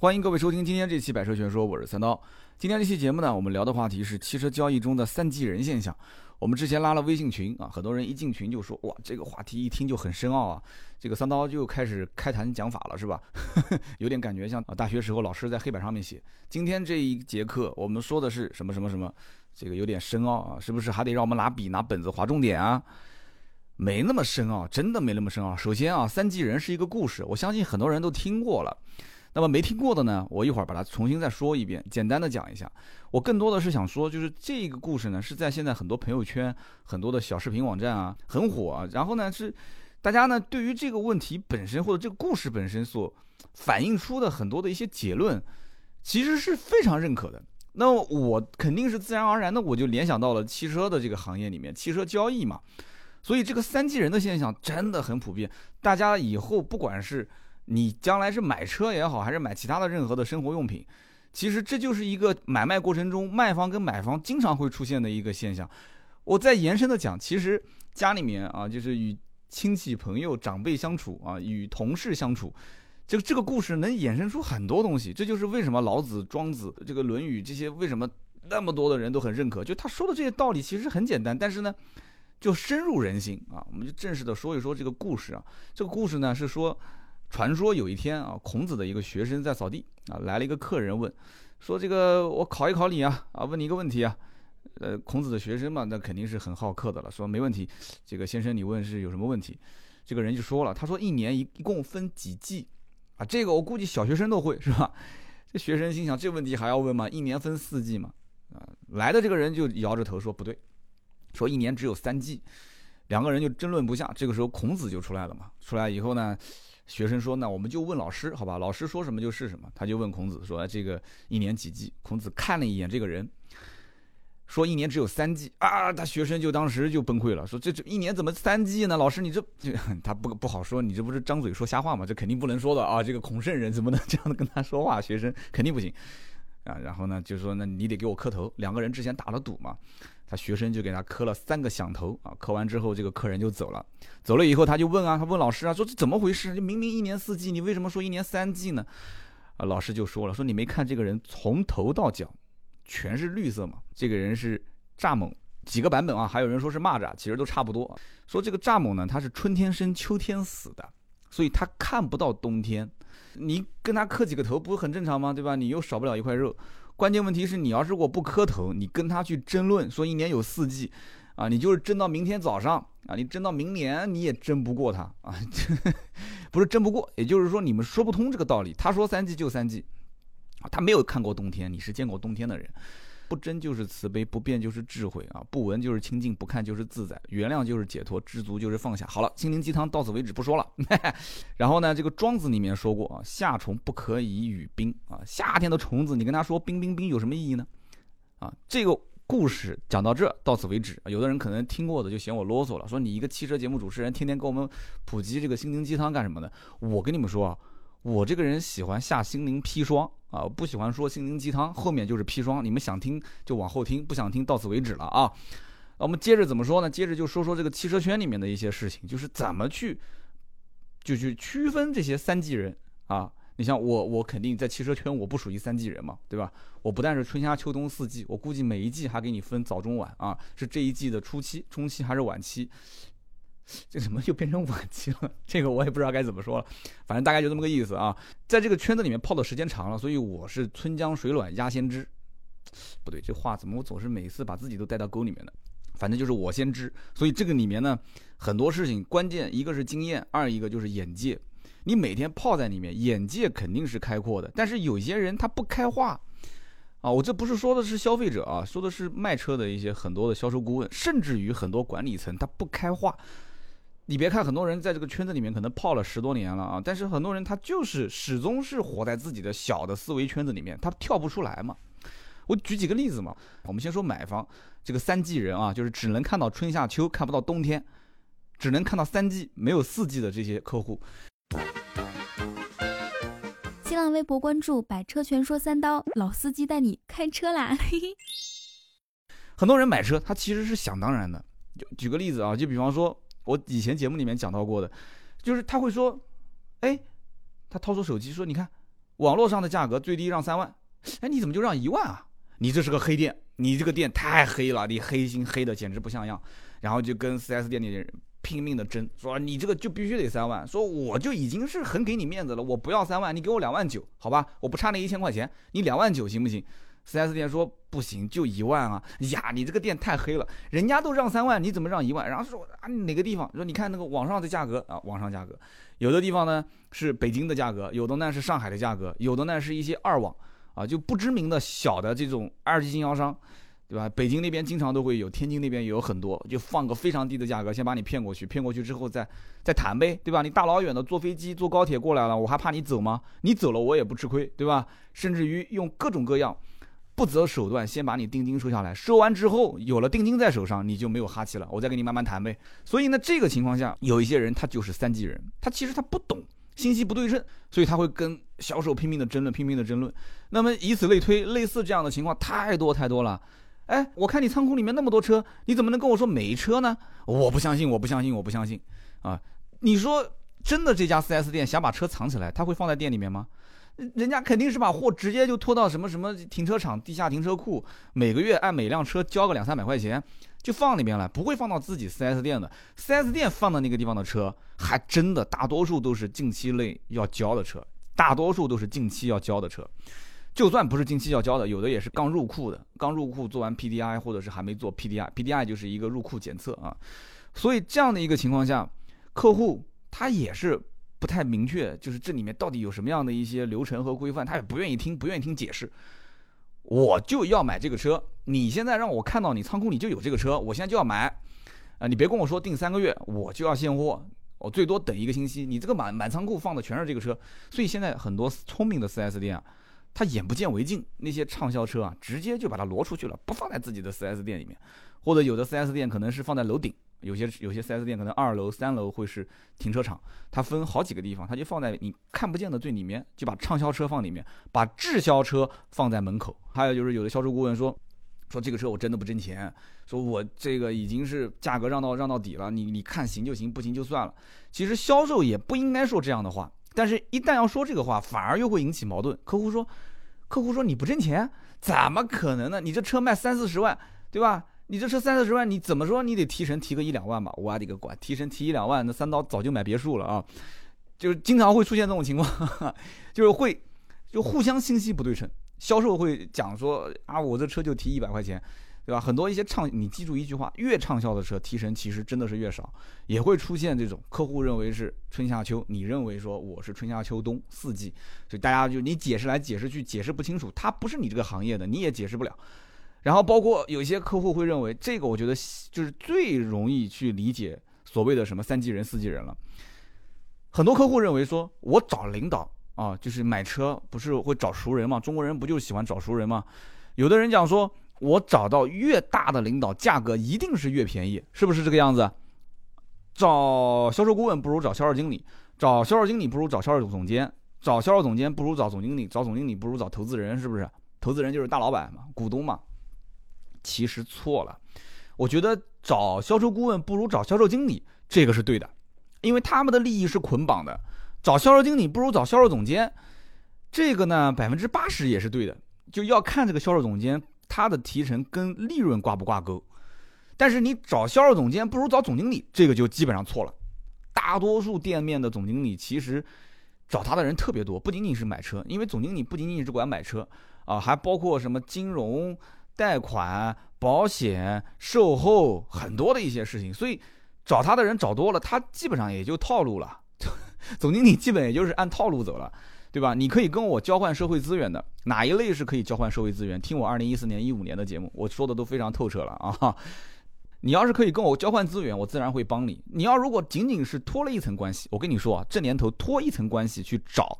欢迎各位收听今天这期《百车全说》，我是三刀。今天这期节目呢，我们聊的话题是汽车交易中的三级人现象。我们之前拉了微信群啊，很多人一进群就说：“哇，这个话题一听就很深奥啊。”这个三刀就开始开坛讲法了，是吧？有点感觉像啊，大学时候老师在黑板上面写。今天这一节课我们说的是什么什么什么，这个有点深奥啊，是不是还得让我们拿笔拿本子划重点啊？没那么深奥，真的没那么深奥。首先啊，三级人是一个故事，我相信很多人都听过了。那么没听过的呢，我一会儿把它重新再说一遍，简单的讲一下。我更多的是想说，就是这个故事呢，是在现在很多朋友圈、很多的小视频网站啊很火啊。然后呢，是大家呢对于这个问题本身或者这个故事本身所反映出的很多的一些结论，其实是非常认可的。那我肯定是自然而然的，我就联想到了汽车的这个行业里面，汽车交易嘛。所以这个三级人的现象真的很普遍。大家以后不管是你将来是买车也好，还是买其他的任何的生活用品，其实这就是一个买卖过程中卖方跟买方经常会出现的一个现象。我再延伸的讲，其实家里面啊，就是与亲戚朋友长辈相处啊，与同事相处，这个这个故事能衍生出很多东西。这就是为什么老子、庄子、这个《论语》这些为什么那么多的人都很认可，就他说的这些道理其实很简单，但是呢。就深入人心啊！我们就正式的说一说这个故事啊。这个故事呢是说，传说有一天啊，孔子的一个学生在扫地啊，来了一个客人问，说这个我考一考你啊啊，问你一个问题啊。呃，孔子的学生嘛，那肯定是很好客的了，说没问题。这个先生你问是有什么问题？这个人就说了，他说一年一一共分几季啊？这个我估计小学生都会是吧？这学生心想，这问题还要问吗？一年分四季嘛？啊，来的这个人就摇着头说不对。说一年只有三季，两个人就争论不下。这个时候孔子就出来了嘛。出来以后呢，学生说：“那我们就问老师，好吧？老师说什么就是什么。”他就问孔子说：“这个一年几季？”孔子看了一眼这个人，说：“一年只有三季啊！”他学生就当时就崩溃了，说：“这这一年怎么三季呢？老师，你这这 他不不好说，你这不是张嘴说瞎话吗？这肯定不能说的啊！这个孔圣人怎么能这样的跟他说话？学生肯定不行啊！然后呢，就说：“那你得给我磕头。”两个人之前打了赌嘛。他学生就给他磕了三个响头啊，磕完之后，这个客人就走了。走了以后，他就问啊，他问老师啊，说这怎么回事？就明明一年四季，你为什么说一年三季呢？啊，老师就说了，说你没看这个人从头到脚全是绿色嘛？这个人是蚱蜢，几个版本啊，还有人说是蚂蚱，其实都差不多。说这个蚱蜢呢，它是春天生，秋天死的，所以它看不到冬天。你跟他磕几个头，不是很正常吗？对吧？你又少不了一块肉。关键问题是你要是我不磕头，你跟他去争论说一年有四季，啊，你就是争到明天早上啊，你争到明年你也争不过他啊，不是争不过，也就是说你们说不通这个道理。他说三季就三季，他没有看过冬天，你是见过冬天的人。不争就是慈悲，不变就是智慧啊！不闻就是清净，不看就是自在，原谅就是解脱，知足就是放下。好了，心灵鸡汤到此为止，不说了。然后呢，这个庄子里面说过啊，夏虫不可以语冰啊，夏天的虫子，你跟他说冰冰冰有什么意义呢？啊，这个故事讲到这，到此为止。有的人可能听过的就嫌我啰嗦了，说你一个汽车节目主持人，天天给我们普及这个心灵鸡汤干什么呢？我跟你们说啊。我这个人喜欢下心灵砒霜啊，不喜欢说心灵鸡汤，后面就是砒霜。你们想听就往后听，不想听到此为止了啊。我们接着怎么说呢？接着就说说这个汽车圈里面的一些事情，就是怎么去就去区分这些三季人啊。你像我，我肯定在汽车圈我不属于三季人嘛，对吧？我不但是春夏秋冬四季，我估计每一季还给你分早中晚啊，是这一季的初期、中期还是晚期？这怎么又变成晚期了？这个我也不知道该怎么说了，反正大概就这么个意思啊。在这个圈子里面泡的时间长了，所以我是春江水暖鸭先知。不对，这话怎么我总是每次把自己都带到沟里面的？反正就是我先知。所以这个里面呢，很多事情关键一个是经验，二一个就是眼界。你每天泡在里面，眼界肯定是开阔的。但是有些人他不开化啊，我这不是说的是消费者啊，说的是卖车的一些很多的销售顾问，甚至于很多管理层他不开化。你别看很多人在这个圈子里面可能泡了十多年了啊，但是很多人他就是始终是活在自己的小的思维圈子里面，他跳不出来嘛。我举几个例子嘛，我们先说买方这个三季人啊，就是只能看到春夏秋，看不到冬天，只能看到三季，没有四季的这些客户。新浪微博关注“百车全说三刀”，老司机带你开车啦。很多人买车，他其实是想当然的。就举个例子啊，就比方说。我以前节目里面讲到过的，就是他会说，哎，他掏出手机说，你看，网络上的价格最低让三万，哎，你怎么就让一万啊？你这是个黑店，你这个店太黑了，你黑心黑的简直不像样。然后就跟 4S 店里人拼命的争，说你这个就必须得三万，说我就已经是很给你面子了，我不要三万，你给我两万九，好吧，我不差那一千块钱，你两万九行不行四 S 店说不行，就一万啊！呀，你这个店太黑了，人家都让三万，你怎么让一万？然后说啊，哪个地方？说你看那个网上的价格啊，网上价格，有的地方呢是北京的价格，有的呢是上海的价格，有的呢是一些二网啊，就不知名的小的这种二级经销商。对吧？北京那边经常都会有，天津那边也有很多，就放个非常低的价格，先把你骗过去，骗过去之后再再谈呗，对吧？你大老远的坐飞机、坐高铁过来了，我还怕你走吗？你走了我也不吃亏，对吧？甚至于用各种各样不择手段，先把你定金收下来，收完之后有了定金在手上，你就没有哈气了，我再跟你慢慢谈呗。所以呢，这个情况下，有一些人他就是三级人，他其实他不懂信息不对称，所以他会跟销售拼命的争论，拼命的争论。那么以此类推，类似这样的情况太多太多了。哎，我看你仓库里面那么多车，你怎么能跟我说没车呢？我不相信，我不相信，我不相信啊！你说真的，这家 4S 店想把车藏起来，他会放在店里面吗？人家肯定是把货直接就拖到什么什么停车场、地下停车库，每个月按每辆车交个两三百块钱，就放那边了，不会放到自己 4S 店的。4S 店放的那个地方的车，还真的大多数都是近期内要交的车，大多数都是近期要交的车。就算不是近期要交的，有的也是刚入库的，刚入库做完 PDI，或者是还没做 PDI，PDI 就是一个入库检测啊。所以这样的一个情况下，客户他也是不太明确，就是这里面到底有什么样的一些流程和规范，他也不愿意听，不愿意听解释。我就要买这个车，你现在让我看到你仓库里就有这个车，我现在就要买啊！你别跟我说订三个月，我就要现货，我最多等一个星期。你这个满满仓库放的全是这个车，所以现在很多聪明的 4S 店啊。他眼不见为净，那些畅销车啊，直接就把它挪出去了，不放在自己的 4S 店里面，或者有的 4S 店可能是放在楼顶，有些有些 4S 店可能二楼、三楼会是停车场，它分好几个地方，它就放在你看不见的最里面，就把畅销车放里面，把滞销车放在门口。还有就是有的销售顾问说，说这个车我真的不挣钱，说我这个已经是价格让到让到底了，你你看行就行，不行就算了。其实销售也不应该说这样的话。但是，一旦要说这个话，反而又会引起矛盾。客户说：“客户说你不挣钱，怎么可能呢？你这车卖三四十万，对吧？你这车三四十万，你怎么说你得提成提个一两万吧？我的个乖，提成提一两万，那三刀早就买别墅了啊！就是经常会出现这种情况，就是会就互相信息不对称。销售会讲说啊，我这车就提一百块钱。”对吧？很多一些畅，你记住一句话，越畅销的车提成其实真的是越少，也会出现这种客户认为是春夏秋，你认为说我是春夏秋冬四季，所以大家就你解释来解释去解释不清楚，他不是你这个行业的，你也解释不了。然后包括有些客户会认为这个，我觉得就是最容易去理解所谓的什么三级人、四级人了。很多客户认为说，我找领导啊，就是买车不是会找熟人吗？中国人不就喜欢找熟人吗？有的人讲说。我找到越大的领导，价格一定是越便宜，是不是这个样子？找销售顾问不如找销售经理，找销售经理不如找销售总监，找销售总监不如找总经理，找总经理不如找投资人，是不是？投资人就是大老板嘛，股东嘛。其实错了，我觉得找销售顾问不如找销售经理，这个是对的，因为他们的利益是捆绑的。找销售经理不如找销售总监，这个呢百分之八十也是对的，就要看这个销售总监。他的提成跟利润挂不挂钩？但是你找销售总监不如找总经理，这个就基本上错了。大多数店面的总经理其实找他的人特别多，不仅仅是买车，因为总经理不仅仅是管买车啊，还包括什么金融、贷款、保险、售后很多的一些事情。所以找他的人找多了，他基本上也就套路了。总经理基本也就是按套路走了。对吧？你可以跟我交换社会资源的哪一类是可以交换社会资源？听我二零一四年、一五年的节目，我说的都非常透彻了啊！你要是可以跟我交换资源，我自然会帮你。你要如果仅仅是托了一层关系，我跟你说啊，这年头托一层关系去找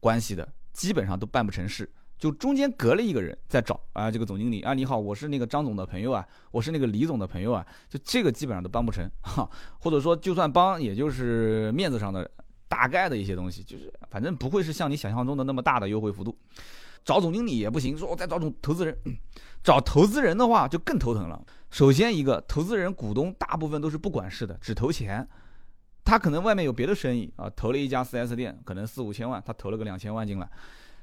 关系的，基本上都办不成事。就中间隔了一个人在找啊，这个总经理啊，你好，我是那个张总的朋友啊，我是那个李总的朋友啊，就这个基本上都帮不成哈。或者说就算帮，也就是面子上的。大概的一些东西，就是反正不会是像你想象中的那么大的优惠幅度。找总经理也不行，说我再找总投资人，找投资人的话就更头疼了。首先一个投资人股东大部分都是不管事的，只投钱。他可能外面有别的生意啊，投了一家 4S 店，可能四五千万，他投了个两千万进来。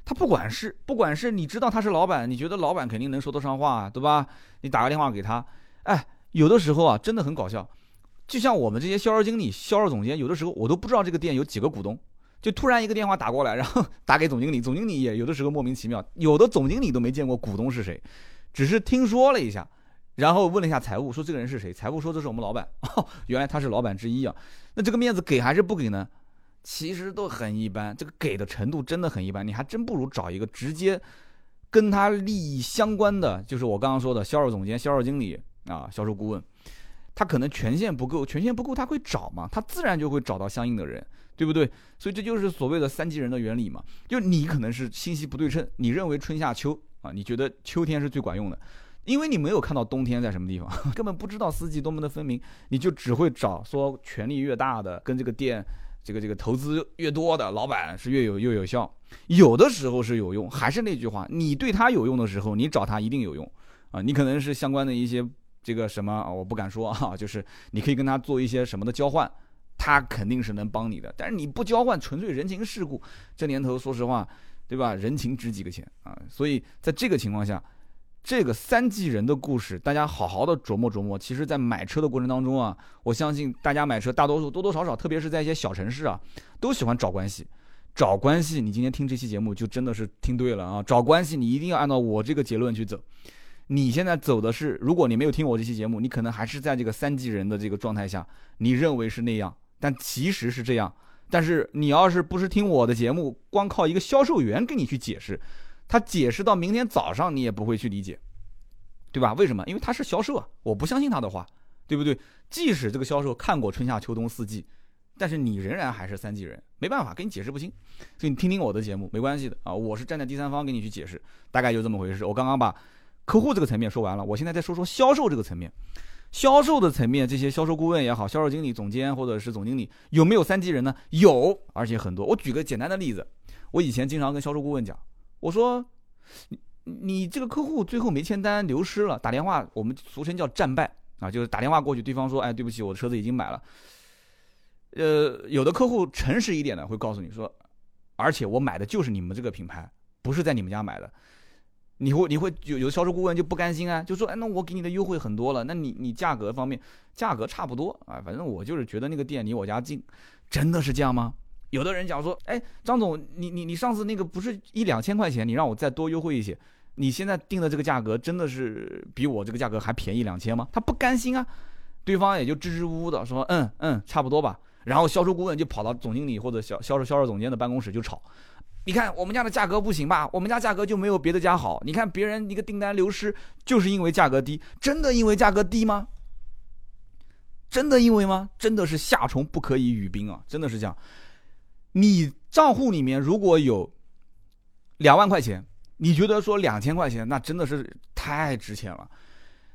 他不管是不管是你知道他是老板，你觉得老板肯定能说得上话，对吧？你打个电话给他，哎，有的时候啊，真的很搞笑。就像我们这些销售经理、销售总监，有的时候我都不知道这个店有几个股东，就突然一个电话打过来，然后 打给总经理，总经理也有的时候莫名其妙，有的总经理都没见过股东是谁，只是听说了一下，然后问了一下财务，说这个人是谁？财务说这是我们老板，哦，原来他是老板之一啊。那这个面子给还是不给呢？其实都很一般，这个给的程度真的很一般，你还真不如找一个直接跟他利益相关的，就是我刚刚说的销售总监、销售经理啊、销售顾问。他可能权限不够，权限不够，他会找嘛？他自然就会找到相应的人，对不对？所以这就是所谓的三级人的原理嘛。就你可能是信息不对称，你认为春夏秋啊，你觉得秋天是最管用的，因为你没有看到冬天在什么地方，根本不知道四季多么的分明，你就只会找说权力越大的，跟这个店这个这个投资越多的老板是越有越有效。有的时候是有用，还是那句话，你对他有用的时候，你找他一定有用啊。你可能是相关的一些。这个什么，我不敢说啊，就是你可以跟他做一些什么的交换，他肯定是能帮你的。但是你不交换，纯粹人情世故，这年头说实话，对吧？人情值几个钱啊？所以在这个情况下，这个三季人的故事，大家好好的琢磨琢磨。其实，在买车的过程当中啊，我相信大家买车大多数多多少少，特别是在一些小城市啊，都喜欢找关系。找关系，你今天听这期节目就真的是听对了啊！找关系，你一定要按照我这个结论去走。你现在走的是，如果你没有听我这期节目，你可能还是在这个三季人的这个状态下，你认为是那样，但其实是这样。但是你要是不是听我的节目，光靠一个销售员跟你去解释，他解释到明天早上你也不会去理解，对吧？为什么？因为他是销售啊，我不相信他的话，对不对？即使这个销售看过春夏秋冬四季，但是你仍然还是三级人，没办法跟你解释不清。所以你听听我的节目没关系的啊，我是站在第三方给你去解释，大概就这么回事。我刚刚把。客户这个层面说完了，我现在再说说销售这个层面。销售的层面，这些销售顾问也好，销售经理、总监或者是总经理，有没有三级人呢？有，而且很多。我举个简单的例子，我以前经常跟销售顾问讲，我说，你你这个客户最后没签单，流失了，打电话，我们俗称叫战败啊，就是打电话过去，对方说，哎，对不起，我的车子已经买了。呃，有的客户诚实一点的会告诉你说，而且我买的就是你们这个品牌，不是在你们家买的。你会你会有有的销售顾问就不甘心啊，就说哎，那我给你的优惠很多了，那你你价格方面价格差不多啊，反正我就是觉得那个店离我家近，真的是这样吗？有的人讲说，哎，张总，你你你上次那个不是一两千块钱，你让我再多优惠一些，你现在定的这个价格真的是比我这个价格还便宜两千吗？他不甘心啊，对方也就支支吾吾的说，嗯嗯，差不多吧，然后销售顾问就跑到总经理或者销销售销售总监的办公室就吵。你看我们家的价格不行吧？我们家价格就没有别的家好。你看别人一个订单流失，就是因为价格低，真的因为价格低吗？真的因为吗？真的是夏虫不可以语冰啊！真的是这样。你账户里面如果有两万块钱，你觉得说两千块钱那真的是太值钱了。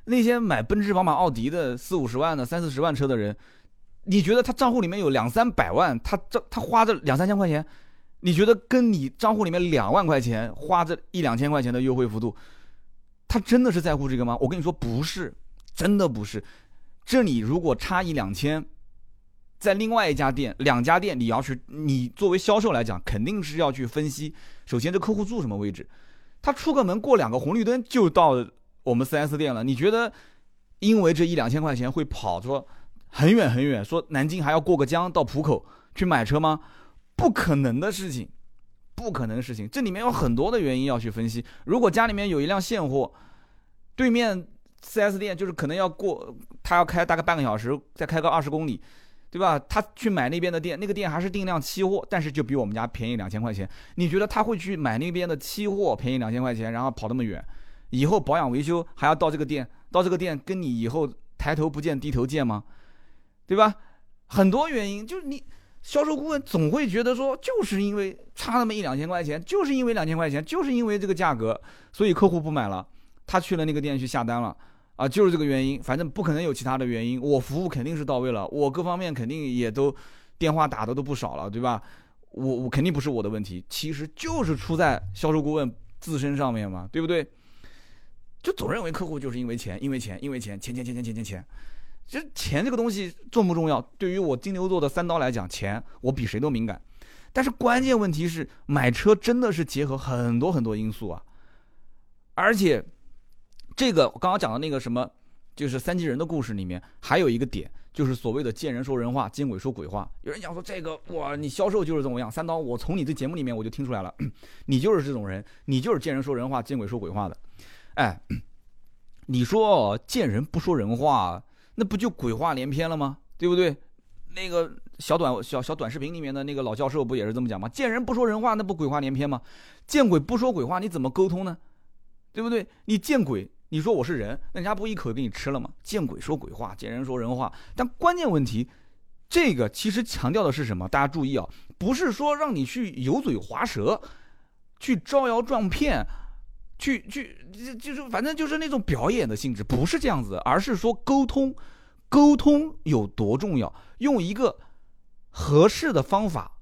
那些买奔驰、宝马、奥迪的四五十万的、三四十万车的人，你觉得他账户里面有两三百万，他这他花这两三千块钱？你觉得跟你账户里面两万块钱花这一两千块钱的优惠幅度，他真的是在乎这个吗？我跟你说不是，真的不是。这里如果差一两千，在另外一家店，两家店你要去你作为销售来讲，肯定是要去分析。首先这客户住什么位置，他出个门过两个红绿灯就到我们 4S 店了。你觉得因为这一两千块钱会跑说很远很远，说南京还要过个江到浦口去买车吗？不可能的事情，不可能的事情，这里面有很多的原因要去分析。如果家里面有一辆现货，对面 4S 店就是可能要过，他要开大概半个小时，再开个二十公里，对吧？他去买那边的店，那个店还是定量期货，但是就比我们家便宜两千块钱。你觉得他会去买那边的期货便宜两千块钱，然后跑那么远，以后保养维修还要到这个店，到这个店跟你以后抬头不见低头见吗？对吧？很多原因就是你。销售顾问总会觉得说，就是因为差那么一两千块钱，就是因为两千块钱，就是因为这个价格，所以客户不买了，他去了那个店去下单了，啊，就是这个原因，反正不可能有其他的原因，我服务肯定是到位了，我各方面肯定也都电话打的都不少了，对吧？我我肯定不是我的问题，其实就是出在销售顾问自身上面嘛，对不对？就总认为客户就是因为钱，因为钱，因为钱，钱钱钱钱钱钱钱。其实钱这个东西重不重要？对于我金牛座的三刀来讲，钱我比谁都敏感。但是关键问题是，买车真的是结合很多很多因素啊，而且这个我刚刚讲的那个什么，就是三级人的故事里面还有一个点，就是所谓的见人说人话，见鬼说鬼话。有人讲说这个哇，你销售就是这么样。三刀，我从你这节目里面我就听出来了，你就是这种人，你就是见人说人话，见鬼说鬼话的。哎，你说见人不说人话，那不就鬼话连篇了吗？对不对？那个小短小小短视频里面的那个老教授不也是这么讲吗？见人不说人话，那不鬼话连篇吗？见鬼不说鬼话，你怎么沟通呢？对不对？你见鬼，你说我是人，那人家不一口给你吃了吗？见鬼说鬼话，见人说人话。但关键问题，这个其实强调的是什么？大家注意啊，不是说让你去油嘴滑舌，去招摇撞骗，去去就就是反正就是那种表演的性质，不是这样子，而是说沟通。沟通有多重要？用一个合适的方法，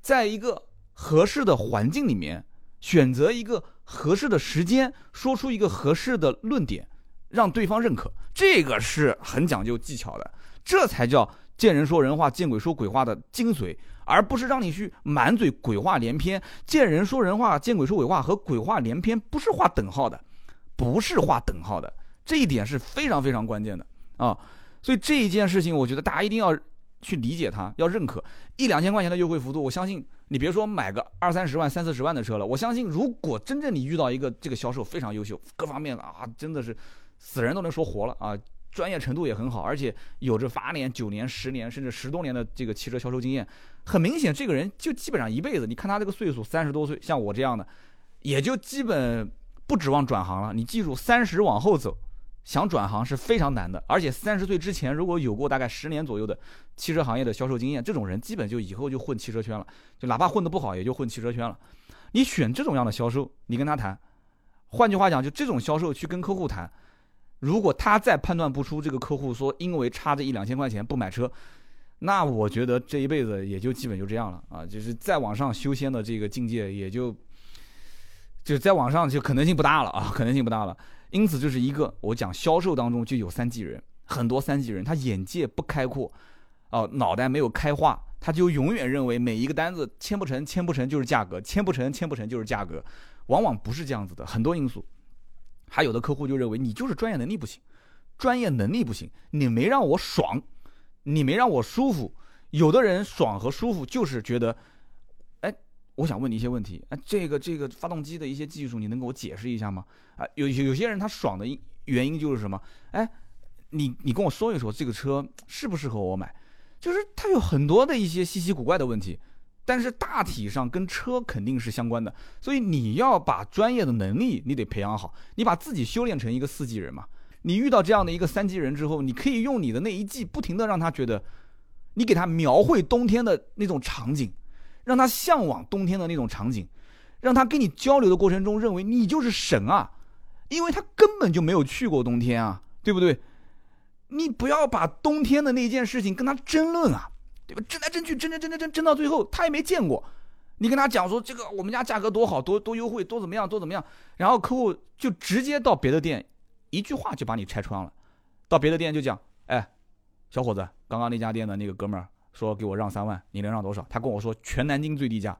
在一个合适的环境里面，选择一个合适的时间，说出一个合适的论点，让对方认可，这个是很讲究技巧的。这才叫见人说人话，见鬼说鬼话的精髓，而不是让你去满嘴鬼话连篇。见人说人话，见鬼说鬼话和鬼话连篇不是画等号的，不是画等号的，这一点是非常非常关键的。啊，所以这一件事情，我觉得大家一定要去理解它，要认可一两千块钱的优惠幅度。我相信你别说买个二三十万、三四十万的车了，我相信如果真正你遇到一个这个销售非常优秀，各方面啊真的是死人都能说活了啊，专业程度也很好，而且有着八年、九年、十年甚至十多年的这个汽车销售经验，很明显这个人就基本上一辈子。你看他这个岁数，三十多岁，像我这样的，也就基本不指望转行了。你记住，三十往后走。想转行是非常难的，而且三十岁之前如果有过大概十年左右的汽车行业的销售经验，这种人基本就以后就混汽车圈了，就哪怕混得不好，也就混汽车圈了。你选这种样的销售，你跟他谈，换句话讲，就这种销售去跟客户谈，如果他再判断不出这个客户说因为差这一两千块钱不买车，那我觉得这一辈子也就基本就这样了啊，就是再往上修仙的这个境界也就，就再往上就可能性不大了啊，可能性不大了。因此，就是一个我讲销售当中就有三级人，很多三级人他眼界不开阔，哦，脑袋没有开化，他就永远认为每一个单子签不成，签不成就是价格，签不成，签不成就是价格，往往不是这样子的，很多因素。还有的客户就认为你就是专业能力不行，专业能力不行，你没让我爽，你没让我舒服。有的人爽和舒服就是觉得。我想问你一些问题啊，这个这个发动机的一些技术，你能给我解释一下吗？啊，有有些人他爽的原因就是什么？哎，你你跟我说一说这个车适不适合我买？就是它有很多的一些稀奇古怪的问题，但是大体上跟车肯定是相关的，所以你要把专业的能力你得培养好，你把自己修炼成一个四季人嘛。你遇到这样的一个三级人之后，你可以用你的那一季不停的让他觉得，你给他描绘冬天的那种场景。让他向往冬天的那种场景，让他跟你交流的过程中认为你就是神啊，因为他根本就没有去过冬天啊，对不对？你不要把冬天的那件事情跟他争论啊，对吧？争来争去，争争争争争争到最后他也没见过，你跟他讲说这个我们家价格多好多多优惠多怎么样多怎么样，然后客户就直接到别的店，一句话就把你拆穿了，到别的店就讲，哎，小伙子，刚刚那家店的那个哥们儿。说给我让三万，你能让多少？他跟我说全南京最低价。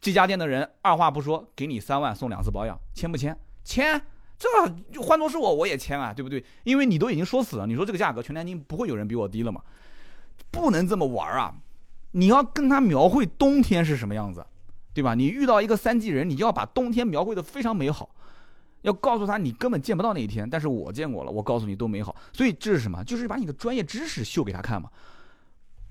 这家店的人二话不说，给你三万送两次保养，签不签？签，这就换作是我我也签啊，对不对？因为你都已经说死了，你说这个价格全南京不会有人比我低了嘛？不能这么玩啊！你要跟他描绘冬天是什么样子，对吧？你遇到一个三季人，你就要把冬天描绘的非常美好，要告诉他你根本见不到那一天，但是我见过了，我告诉你都美好。所以这是什么？就是把你的专业知识秀给他看嘛。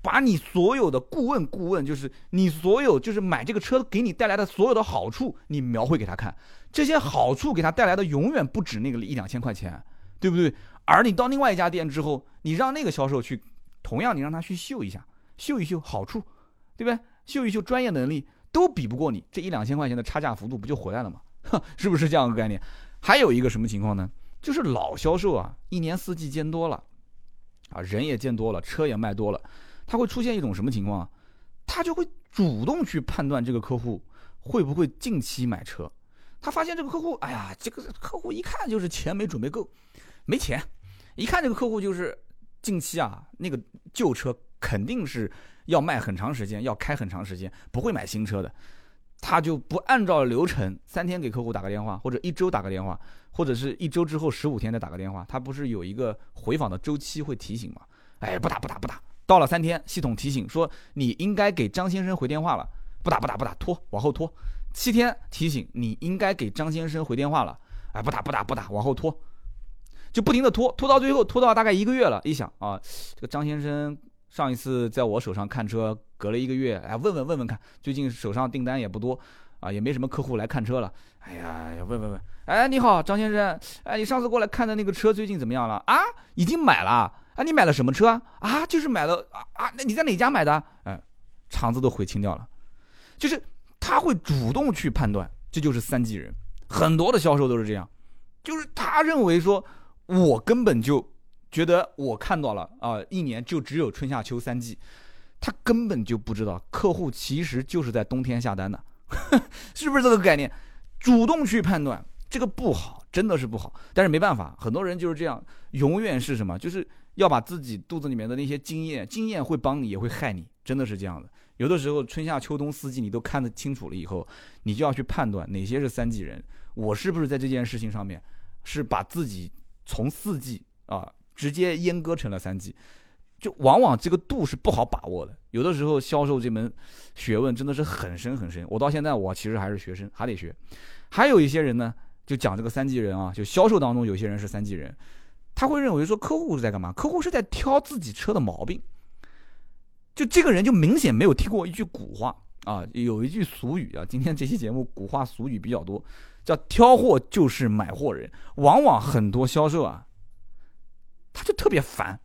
把你所有的顾问，顾问就是你所有就是买这个车给你带来的所有的好处，你描绘给他看。这些好处给他带来的永远不止那个一两千块钱，对不对？而你到另外一家店之后，你让那个销售去，同样你让他去秀一下，秀一秀好处，对不对？秀一秀专业能力，都比不过你这一两千块钱的差价幅度，不就回来了吗？是不是这样个概念？还有一个什么情况呢？就是老销售啊，一年四季见多了，啊，人也见多了，车也卖多了。他会出现一种什么情况？他就会主动去判断这个客户会不会近期买车。他发现这个客户，哎呀，这个客户一看就是钱没准备够，没钱。一看这个客户就是近期啊，那个旧车肯定是要卖很长时间，要开很长时间，不会买新车的。他就不按照流程，三天给客户打个电话，或者一周打个电话，或者是一周之后十五天再打个电话，他不是有一个回访的周期会提醒吗？哎，不打不打不打，到了三天，系统提醒说你应该给张先生回电话了，不打不打不打，拖往后拖。七天提醒你应该给张先生回电话了，哎，不打不打不打，往后拖，就不停的拖，拖到最后拖到大概一个月了，一想啊，这个张先生上一次在我手上看车。隔了一个月，哎，问问问问看，最近手上订单也不多，啊，也没什么客户来看车了。哎呀，问问问，哎，你好，张先生，哎，你上次过来看的那个车最近怎么样了？啊，已经买了。啊，你买了什么车啊？啊，就是买了啊啊，那你在哪家买的？哎，肠子都悔青掉了。就是他会主动去判断，这就是三季人，很多的销售都是这样，就是他认为说，我根本就觉得我看到了啊，一年就只有春夏秋三季。他根本就不知道，客户其实就是在冬天下单的，是不是这个概念？主动去判断这个不好，真的是不好。但是没办法，很多人就是这样，永远是什么？就是要把自己肚子里面的那些经验，经验会帮你，也会害你，真的是这样的。有的时候春夏秋冬四季你都看得清楚了以后，你就要去判断哪些是三季人。我是不是在这件事情上面，是把自己从四季啊直接阉割成了三季？就往往这个度是不好把握的，有的时候销售这门学问真的是很深很深。我到现在我其实还是学生，还得学。还有一些人呢，就讲这个三季人啊，就销售当中有些人是三季人，他会认为说客户是在干嘛？客户是在挑自己车的毛病。就这个人就明显没有听过一句古话啊，有一句俗语啊，今天这期节目古话俗语比较多，叫挑货就是买货人。往往很多销售啊，他就特别烦。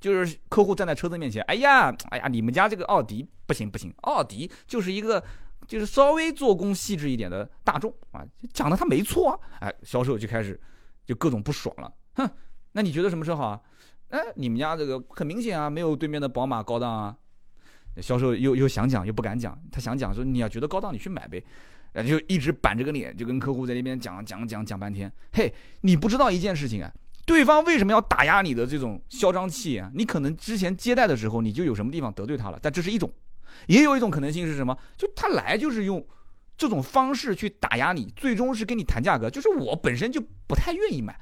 就是客户站在车子面前，哎呀，哎呀，你们家这个奥迪不行不行，奥迪就是一个就是稍微做工细致一点的大众啊，讲的他没错啊，哎，销售就开始就各种不爽了，哼，那你觉得什么车好啊？哎，你们家这个很明显啊，没有对面的宝马高档啊。销售又又想讲又不敢讲，他想讲说你要觉得高档你去买呗，然后就一直板着个脸就跟客户在那边讲讲讲讲半天，嘿，你不知道一件事情啊。对方为什么要打压你的这种嚣张气啊？你可能之前接待的时候你就有什么地方得罪他了，但这是一种，也有一种可能性是什么？就他来就是用这种方式去打压你，最终是跟你谈价格。就是我本身就不太愿意买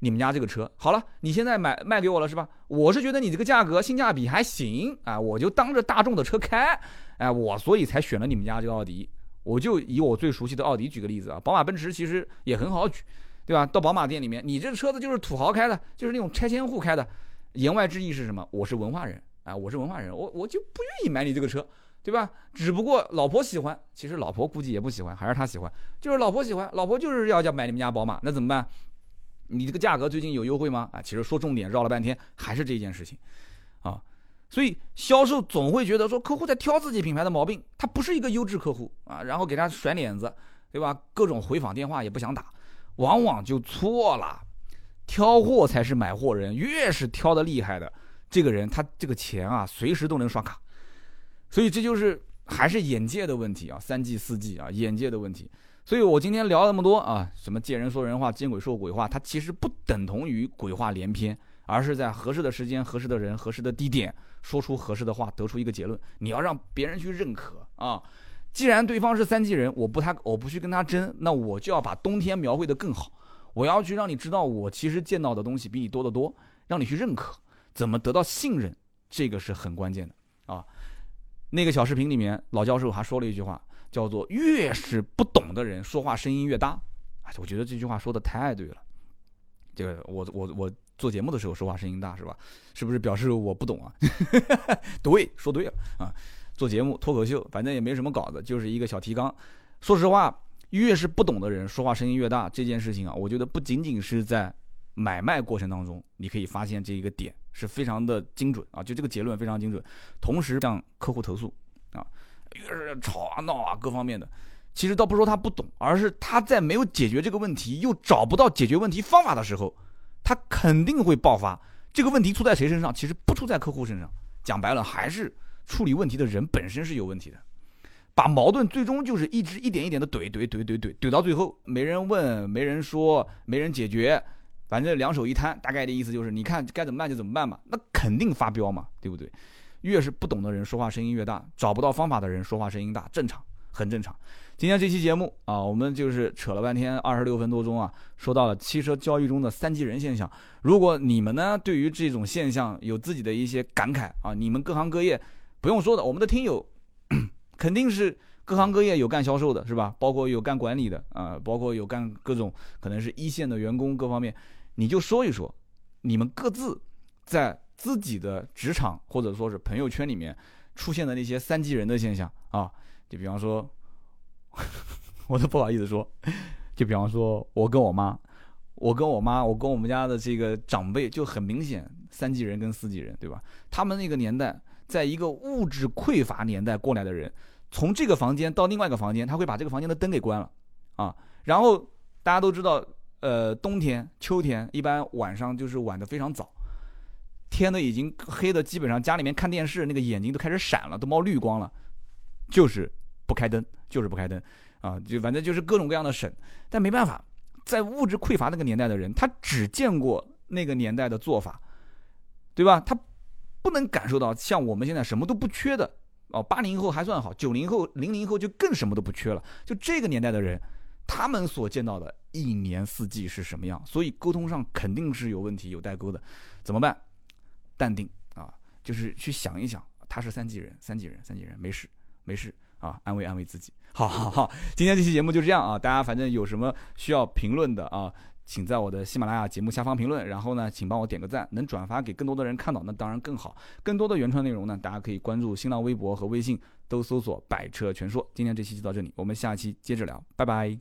你们家这个车。好了，你现在买卖给我了是吧？我是觉得你这个价格性价比还行啊，我就当着大众的车开，哎，我所以才选了你们家这个奥迪。我就以我最熟悉的奥迪举个例子啊，宝马、奔驰其实也很好举。对吧？到宝马店里面，你这车子就是土豪开的，就是那种拆迁户开的。言外之意是什么？我是文化人啊，我是文化人，我我就不愿意买你这个车，对吧？只不过老婆喜欢，其实老婆估计也不喜欢，还是他喜欢，就是老婆喜欢，老婆就是要要买你们家宝马，那怎么办？你这个价格最近有优惠吗？啊，其实说重点绕了半天，还是这件事情，啊，所以销售总会觉得说客户在挑自己品牌的毛病，他不是一个优质客户啊，然后给他甩脸子，对吧？各种回访电话也不想打。往往就错了，挑货才是买货人，越是挑的厉害的这个人，他这个钱啊，随时都能刷卡，所以这就是还是眼界的问题啊，三季四季啊，眼界的问题。所以我今天聊那么多啊，什么见人说人话，见鬼说鬼话，它其实不等同于鬼话连篇，而是在合适的时间、合适的人、合适的地点，说出合适的话，得出一个结论。你要让别人去认可啊。既然对方是三季人，我不他我不去跟他争，那我就要把冬天描绘的更好。我要去让你知道，我其实见到的东西比你多得多，让你去认可。怎么得到信任，这个是很关键的啊。那个小视频里面，老教授还说了一句话，叫做“越是不懂的人，说话声音越大”。哎，我觉得这句话说的太对了。这个我我我做节目的时候说话声音大是吧？是不是表示我不懂啊？对，说对了啊。做节目脱口秀，反正也没什么稿子，就是一个小提纲。说实话，越是不懂的人，说话声音越大。这件事情啊，我觉得不仅仅是在买卖过程当中，你可以发现这一个点是非常的精准啊，就这个结论非常精准。同时向客户投诉啊，吵啊闹啊各方面的，其实倒不说他不懂，而是他在没有解决这个问题，又找不到解决问题方法的时候，他肯定会爆发。这个问题出在谁身上？其实不出在客户身上，讲白了还是。处理问题的人本身是有问题的，把矛盾最终就是一直一点一点的怼怼怼怼怼怼到最后，没人问，没人说，没人解决，反正两手一摊，大概的意思就是你看该怎么办就怎么办嘛，那肯定发飙嘛，对不对？越是不懂的人说话声音越大，找不到方法的人说话声音大，正常，很正常。今天这期节目啊，我们就是扯了半天，二十六分多钟啊，说到了汽车交易中的三级人现象。如果你们呢对于这种现象有自己的一些感慨啊，你们各行各业不用说的，我们的听友 肯定是各行各业有干销售的，是吧？包括有干管理的啊，包括有干各种可能是一线的员工各方面，你就说一说，你们各自在自己的职场或者说是朋友圈里面出现的那些三级人的现象啊，就比方说。我都不好意思说，就比方说，我跟我妈，我跟我妈，我跟我们家的这个长辈就很明显，三级人跟四级人，对吧？他们那个年代，在一个物质匮乏年代过来的人，从这个房间到另外一个房间，他会把这个房间的灯给关了啊。然后大家都知道，呃，冬天、秋天一般晚上就是晚的非常早，天都已经黑的，基本上家里面看电视那个眼睛都开始闪了，都冒绿光了，就是不开灯。就是不开灯，啊，就反正就是各种各样的省，但没办法，在物质匮乏那个年代的人，他只见过那个年代的做法，对吧？他不能感受到像我们现在什么都不缺的哦。八零后还算好，九零后、零零后就更什么都不缺了。就这个年代的人，他们所见到的一年四季是什么样？所以沟通上肯定是有问题、有代沟的。怎么办？淡定啊，就是去想一想，他是三级人，三级人，三级人，没事，没事。啊，安慰安慰自己。好好好，今天这期节目就这样啊。大家反正有什么需要评论的啊，请在我的喜马拉雅节目下方评论。然后呢，请帮我点个赞，能转发给更多的人看到，那当然更好。更多的原创内容呢，大家可以关注新浪微博和微信，都搜索“百车全说”。今天这期就到这里，我们下期接着聊，拜拜。